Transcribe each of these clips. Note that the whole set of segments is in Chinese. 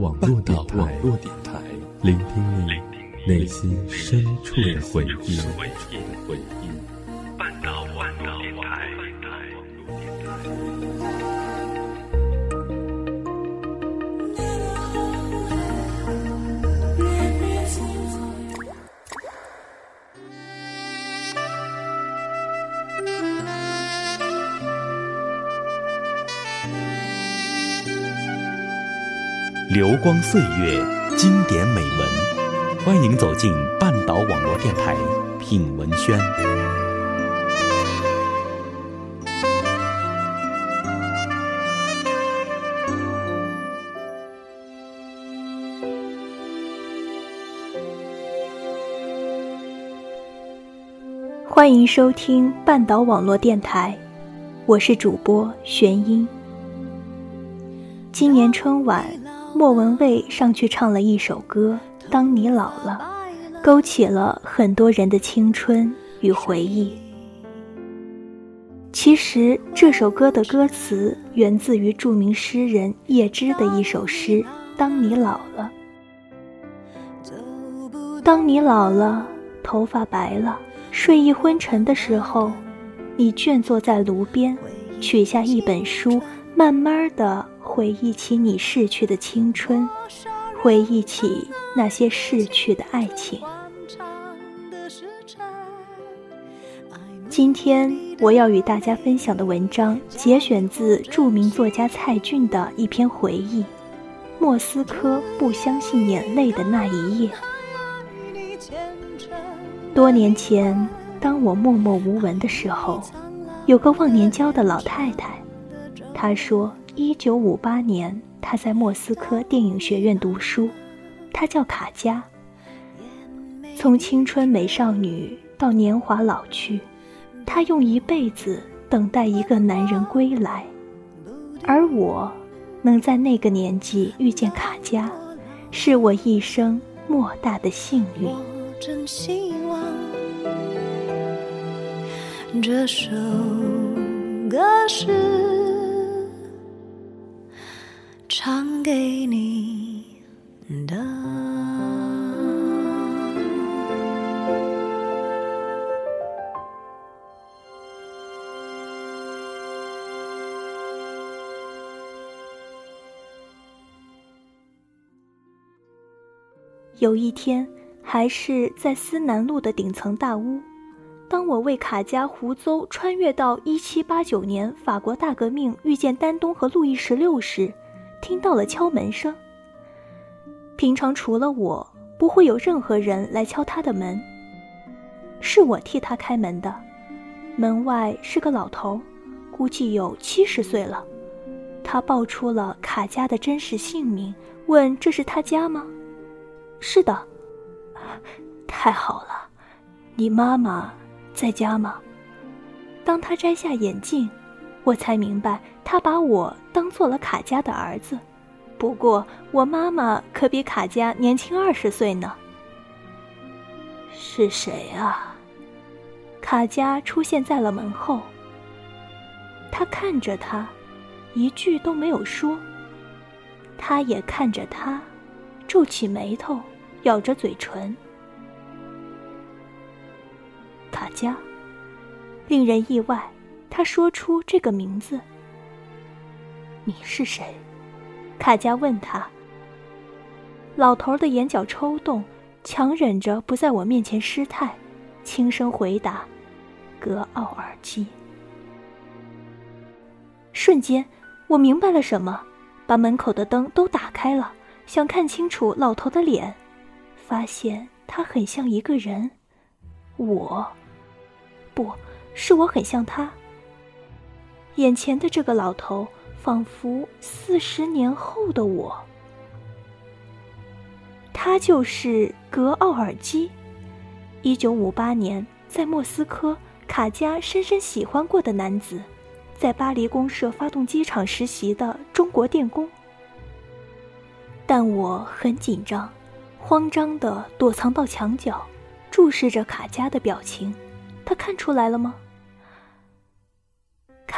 网络电台，聆听你内心深处的回忆。半岛网络电台。流光岁月，经典美文，欢迎走进半岛网络电台品文轩。欢迎收听半岛网络电台，我是主播玄音。今年春晚。莫文蔚上去唱了一首歌《当你老了》，勾起了很多人的青春与回忆。其实这首歌的歌词源自于著名诗人叶芝的一首诗《当你老了》。当你老了，头发白了，睡意昏沉的时候，你倦坐在炉边，取下一本书，慢慢的。回忆起你逝去的青春，回忆起那些逝去的爱情。今天我要与大家分享的文章，节选自著名作家蔡骏的一篇回忆《莫斯科不相信眼泪的那一夜》。多年前，当我默默无闻的时候，有个忘年交的老太太，她说。一九五八年，他在莫斯科电影学院读书，他叫卡佳。从青春美少女到年华老去，他用一辈子等待一个男人归来，而我，能在那个年纪遇见卡佳，是我一生莫大的幸运。这首歌是。唱给你的。有一天，还是在思南路的顶层大屋，当我为卡加胡诌穿越到一七八九年法国大革命，遇见丹东和路易十六时。听到了敲门声。平常除了我，不会有任何人来敲他的门。是我替他开门的。门外是个老头，估计有七十岁了。他报出了卡家的真实姓名，问这是他家吗？是的。太好了，你妈妈在家吗？当他摘下眼镜。我才明白，他把我当做了卡佳的儿子。不过，我妈妈可比卡佳年轻二十岁呢。是谁啊？卡佳出现在了门后。他看着他，一句都没有说。他也看着他，皱起眉头，咬着嘴唇。卡佳，令人意外。他说出这个名字。你是谁？卡佳问他。老头的眼角抽动，强忍着不在我面前失态，轻声回答：“格奥尔基。”瞬间，我明白了什么，把门口的灯都打开了，想看清楚老头的脸，发现他很像一个人。我，不是我很像他。眼前的这个老头，仿佛四十年后的我。他就是格奥尔基，一九五八年在莫斯科卡加深深喜欢过的男子，在巴黎公社发动机厂实习的中国电工。但我很紧张，慌张的躲藏到墙角，注视着卡加的表情。他看出来了吗？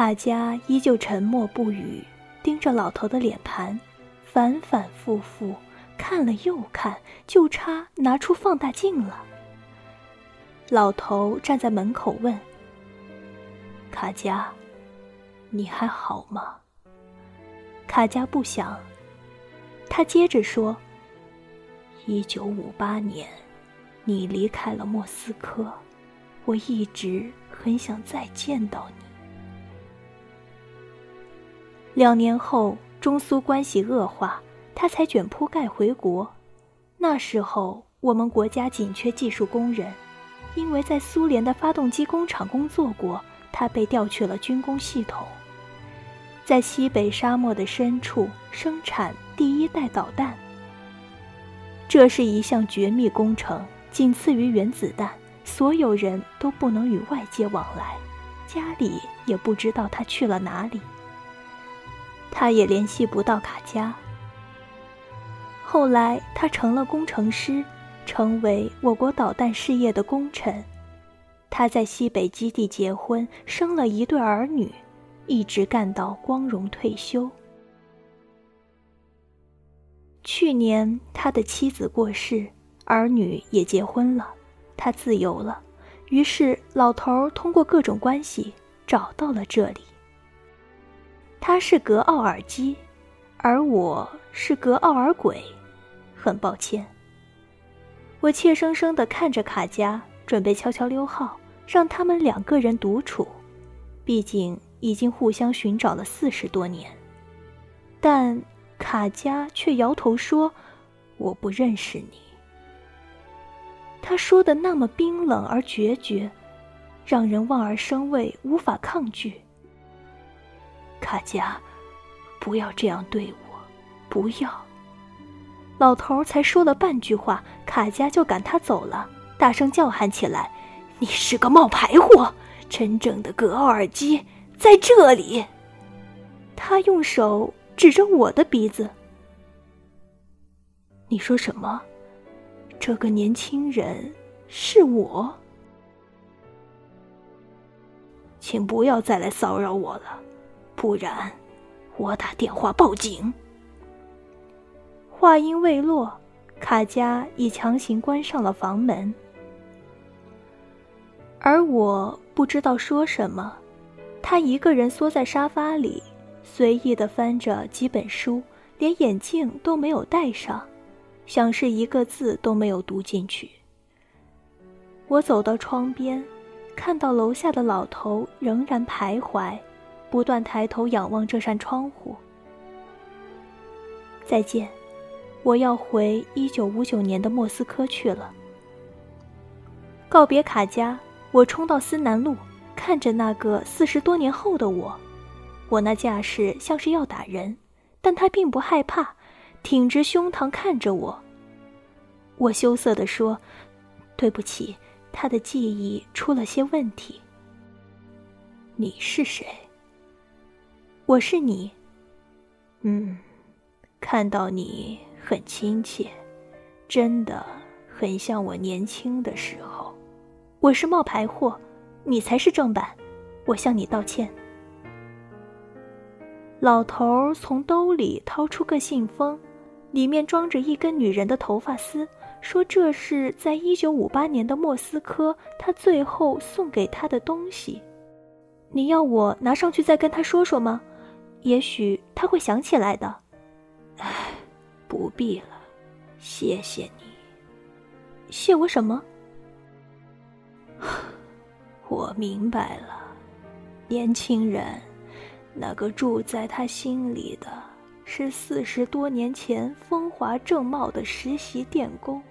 卡佳依旧沉默不语，盯着老头的脸盘，反反复复看了又看，就差拿出放大镜了。老头站在门口问：“卡佳，你还好吗？”卡佳不想。他接着说：“一九五八年，你离开了莫斯科，我一直很想再见到你。两年后，中苏关系恶化，他才卷铺盖回国。那时候，我们国家紧缺技术工人。”因为在苏联的发动机工厂工作过，他被调去了军工系统，在西北沙漠的深处生产第一代导弹。这是一项绝密工程，仅次于原子弹，所有人都不能与外界往来，家里也不知道他去了哪里。他也联系不到卡佳。后来他成了工程师。成为我国导弹事业的功臣，他在西北基地结婚，生了一对儿女，一直干到光荣退休。去年他的妻子过世，儿女也结婚了，他自由了。于是老头通过各种关系找到了这里。他是格奥尔基，而我是格奥尔鬼，很抱歉。我怯生生地看着卡佳，准备悄悄溜号，让他们两个人独处。毕竟已经互相寻找了四十多年，但卡佳却摇头说：“我不认识你。”他说的那么冰冷而决绝，让人望而生畏，无法抗拒。卡佳，不要这样对我，不要。老头才说了半句话，卡佳就赶他走了，大声叫喊起来：“你是个冒牌货！真正的格奥尔基在这里！”他用手指着我的鼻子：“你说什么？这个年轻人是我？请不要再来骚扰我了，不然我打电话报警。”话音未落，卡佳已强行关上了房门，而我不知道说什么。他一个人缩在沙发里，随意的翻着几本书，连眼镜都没有戴上，像是一个字都没有读进去。我走到窗边，看到楼下的老头仍然徘徊，不断抬头仰望这扇窗户。再见。我要回一九五九年的莫斯科去了。告别卡佳，我冲到思南路，看着那个四十多年后的我，我那架势像是要打人，但他并不害怕，挺直胸膛看着我。我羞涩地说：“对不起，他的记忆出了些问题。”你是谁？我是你。嗯，看到你。很亲切，真的很像我年轻的时候。我是冒牌货，你才是正版。我向你道歉。老头从兜里掏出个信封，里面装着一根女人的头发丝，说这是在一九五八年的莫斯科他最后送给他的东西。你要我拿上去再跟他说说吗？也许他会想起来的。唉。不必了，谢谢你。谢我什么？我明白了，年轻人，那个住在他心里的是四十多年前风华正茂的实习电工，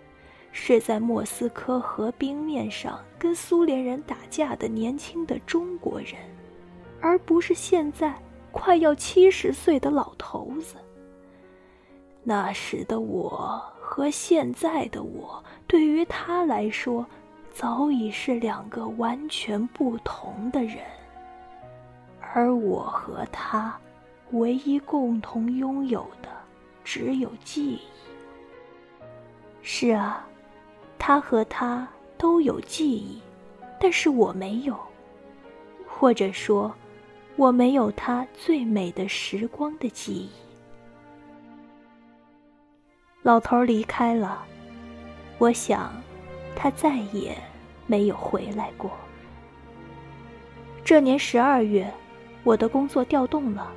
是在莫斯科河冰面上跟苏联人打架的年轻的中国人，而不是现在快要七十岁的老头子。那时的我和现在的我，对于他来说，早已是两个完全不同的人。而我和他，唯一共同拥有的，只有记忆。是啊，他和他都有记忆，但是我没有，或者说，我没有他最美的时光的记忆。老头离开了，我想，他再也没有回来过。这年十二月，我的工作调动了，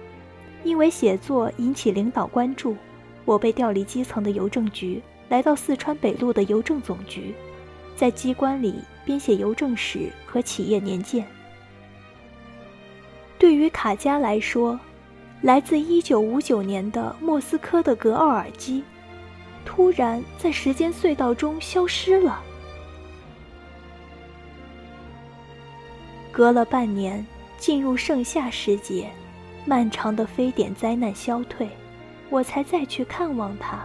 因为写作引起领导关注，我被调离基层的邮政局，来到四川北路的邮政总局，在机关里编写邮政史和企业年鉴。对于卡佳来说，来自一九五九年的莫斯科的格奥尔基，突然在时间隧道中消失了。隔了半年，进入盛夏时节，漫长的非典灾难消退，我才再去看望他。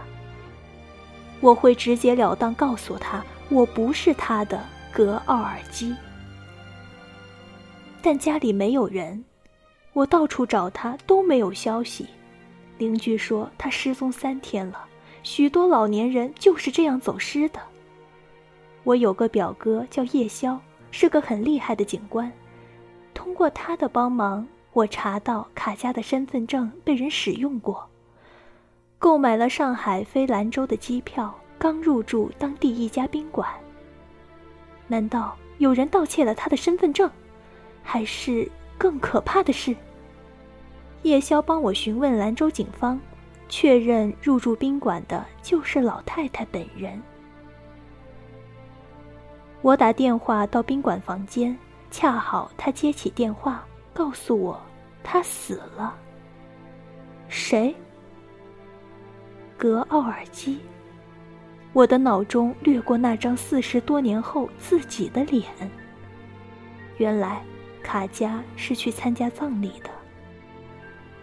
我会直截了当告诉他，我不是他的格奥尔基。但家里没有人。我到处找他都没有消息，邻居说他失踪三天了，许多老年人就是这样走失的。我有个表哥叫叶潇，是个很厉害的警官，通过他的帮忙，我查到卡佳的身份证被人使用过，购买了上海飞兰州的机票，刚入住当地一家宾馆。难道有人盗窃了他的身份证，还是？更可怕的是，叶宵帮我询问兰州警方，确认入住宾馆的就是老太太本人。我打电话到宾馆房间，恰好他接起电话，告诉我他死了。谁？格奥尔基。我的脑中掠过那张四十多年后自己的脸。原来。卡佳是去参加葬礼的。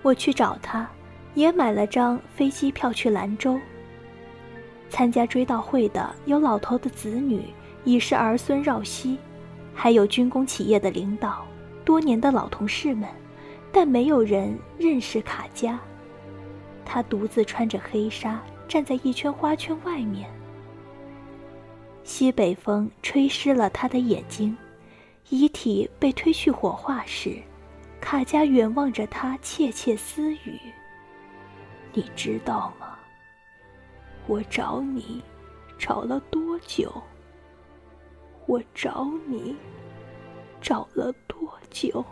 我去找他，也买了张飞机票去兰州。参加追悼会的有老头的子女，已是儿孙绕膝，还有军工企业的领导，多年的老同事们，但没有人认识卡佳。他独自穿着黑纱，站在一圈花圈外面。西北风吹湿了他的眼睛。遗体被推去火化时，卡佳远望着他，窃窃私语：“你知道吗？我找你，找了多久？我找你，找了多久？”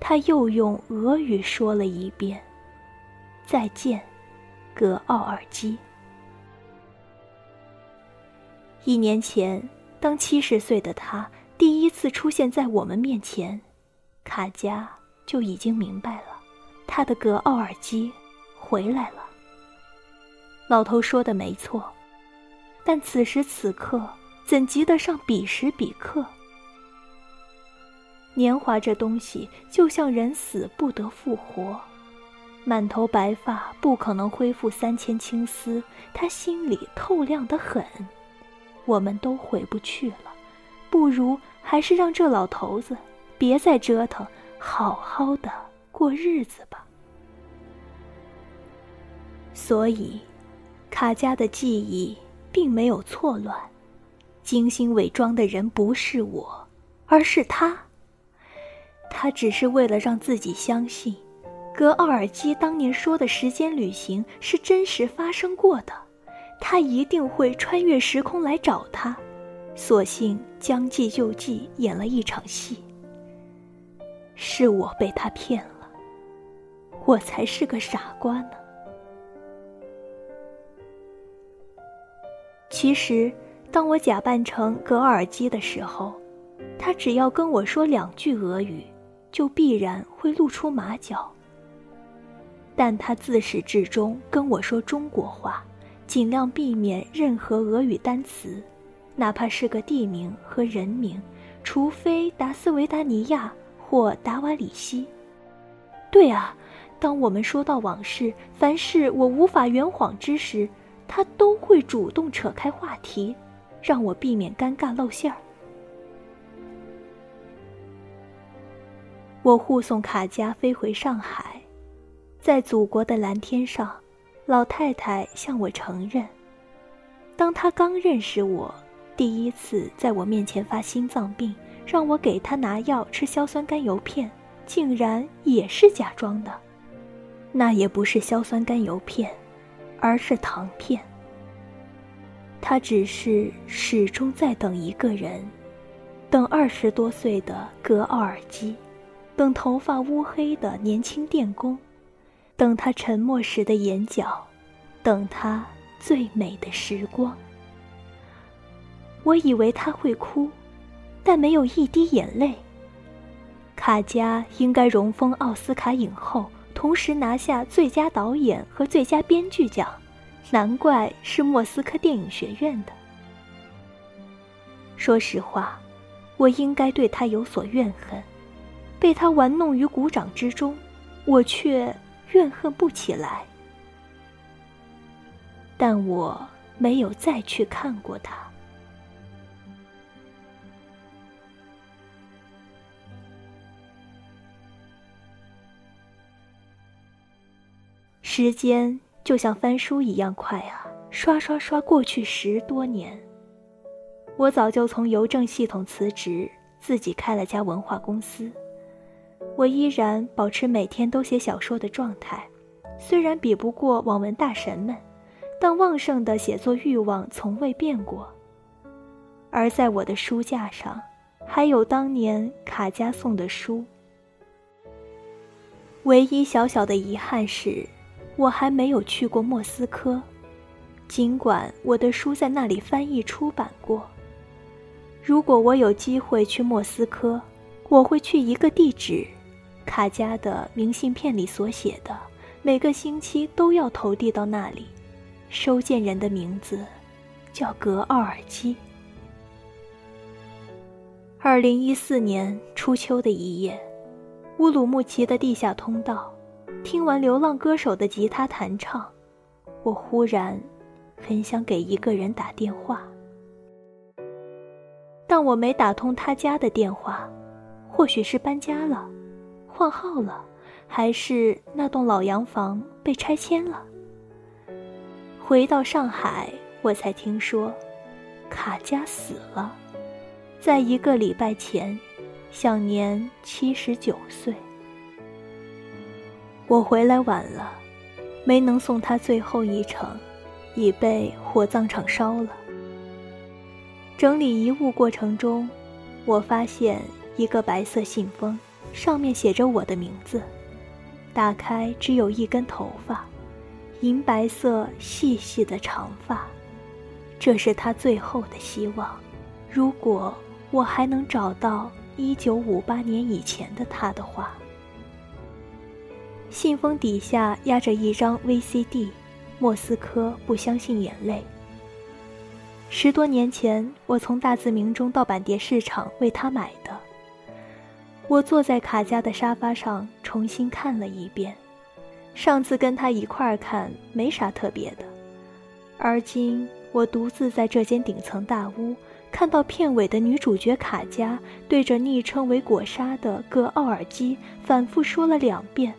他又用俄语说了一遍：“再见，格奥尔基。”一年前。当七十岁的他第一次出现在我们面前，卡佳就已经明白了，他的格奥尔基回来了。老头说的没错，但此时此刻怎及得上彼时彼刻？年华这东西就像人死不得复活，满头白发不可能恢复三千青丝，他心里透亮的很。我们都回不去了，不如还是让这老头子别再折腾，好好的过日子吧。所以，卡佳的记忆并没有错乱，精心伪装的人不是我，而是他。他只是为了让自己相信，格奥尔基当年说的时间旅行是真实发生过的。他一定会穿越时空来找他，索性将计就计，演了一场戏。是我被他骗了，我才是个傻瓜呢。其实，当我假扮成格尔基的时候，他只要跟我说两句俄语，就必然会露出马脚。但他自始至终跟我说中国话。尽量避免任何俄语单词，哪怕是个地名和人名，除非达斯维达尼亚或达瓦里西。对啊，当我们说到往事，凡是我无法圆谎之时，他都会主动扯开话题，让我避免尴尬露馅儿。我护送卡佳飞回上海，在祖国的蓝天上。老太太向我承认，当她刚认识我，第一次在我面前发心脏病，让我给他拿药吃硝酸甘油片，竟然也是假装的。那也不是硝酸甘油片，而是糖片。他只是始终在等一个人，等二十多岁的格奥尔基，等头发乌黑的年轻电工，等他沉默时的眼角，等他最美的时光。我以为他会哭，但没有一滴眼泪。卡佳应该荣封奥斯卡影后，同时拿下最佳导演和最佳编剧奖。难怪是莫斯科电影学院的。说实话，我应该对他有所怨恨，被他玩弄于股掌之中，我却怨恨不起来。但我没有再去看过他。时间。就像翻书一样快啊！刷刷刷过去十多年，我早就从邮政系统辞职，自己开了家文化公司。我依然保持每天都写小说的状态，虽然比不过网文大神们，但旺盛的写作欲望从未变过。而在我的书架上，还有当年卡佳送的书。唯一小小的遗憾是。我还没有去过莫斯科，尽管我的书在那里翻译出版过。如果我有机会去莫斯科，我会去一个地址，卡佳的明信片里所写的，每个星期都要投递到那里。收件人的名字叫格奥尔基。二零一四年初秋的一夜，乌鲁木齐的地下通道。听完流浪歌手的吉他弹唱，我忽然很想给一个人打电话。但我没打通他家的电话，或许是搬家了，换号了，还是那栋老洋房被拆迁了。回到上海，我才听说，卡佳死了，在一个礼拜前，享年七十九岁。我回来晚了，没能送他最后一程，已被火葬场烧了。整理遗物过程中，我发现一个白色信封，上面写着我的名字。打开，只有一根头发，银白色细细的长发。这是他最后的希望。如果我还能找到一九五八年以前的他的话。信封底下压着一张 VCD，《莫斯科不相信眼泪》。十多年前，我从大自明中盗版碟市场为他买的。我坐在卡佳的沙发上重新看了一遍。上次跟他一块儿看没啥特别的，而今我独自在这间顶层大屋，看到片尾的女主角卡佳对着昵称为果沙的格奥尔基反复说了两遍。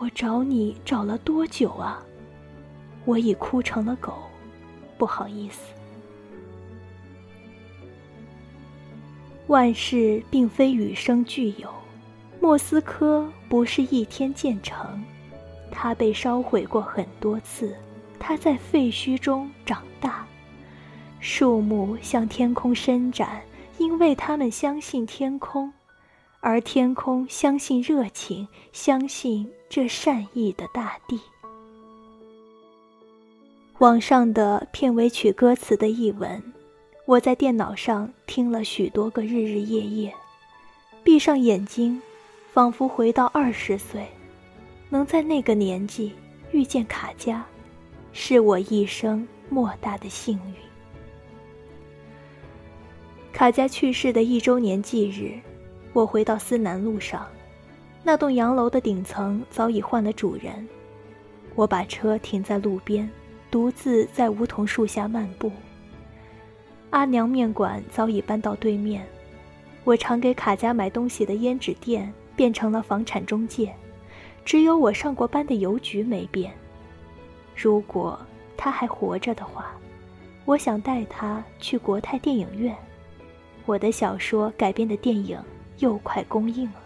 我找你找了多久啊？我已哭成了狗，不好意思。万事并非与生俱有，莫斯科不是一天建成，它被烧毁过很多次，它在废墟中长大，树木向天空伸展，因为他们相信天空。而天空相信热情，相信这善意的大地。网上的片尾曲歌词的译文，我在电脑上听了许多个日日夜夜，闭上眼睛，仿佛回到二十岁，能在那个年纪遇见卡佳，是我一生莫大的幸运。卡佳去世的一周年忌日。我回到思南路上，那栋洋楼的顶层早已换了主人。我把车停在路边，独自在梧桐树下漫步。阿娘面馆早已搬到对面，我常给卡家买东西的胭脂店变成了房产中介，只有我上过班的邮局没变。如果他还活着的话，我想带他去国泰电影院。我的小说改编的电影。又快公映了。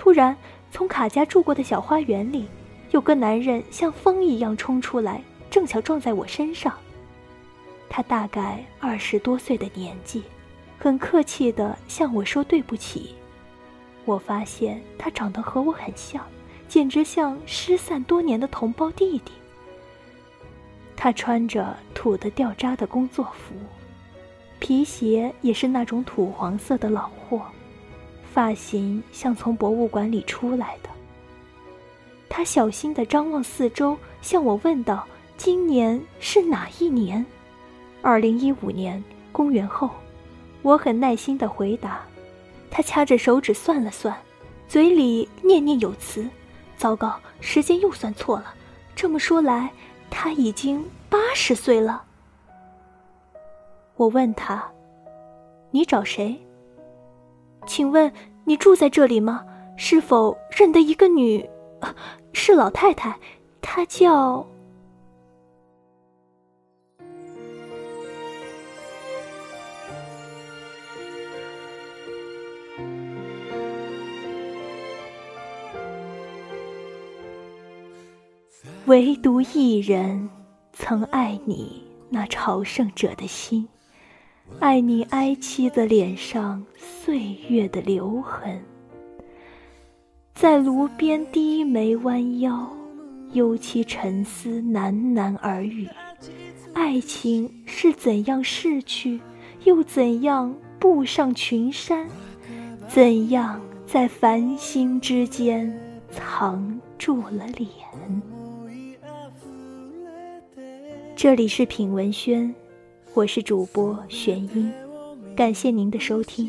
突然，从卡家住过的小花园里，有个男人像风一样冲出来，正巧撞在我身上。他大概二十多岁的年纪，很客气地向我说对不起。我发现他长得和我很像，简直像失散多年的同胞弟弟。他穿着土的掉渣的工作服，皮鞋也是那种土黄色的老货，发型像从博物馆里出来的。他小心地张望四周，向我问道：“今年是哪一年？”“二零一五年，公元后。”我很耐心地回答。他掐着手指算了算，嘴里念念有词。糟糕，时间又算错了。这么说来，他已经八十岁了。我问他：“你找谁？请问你住在这里吗？是否认得一个女？是老太太，她叫……”唯独一人曾爱你那朝圣者的心，爱你哀戚的脸上岁月的留痕，在炉边低眉弯腰，忧戚沉思喃喃耳语。爱情是怎样逝去，又怎样步上群山？怎样在繁星之间藏住了脸？这里是品文轩，我是主播玄音，感谢您的收听。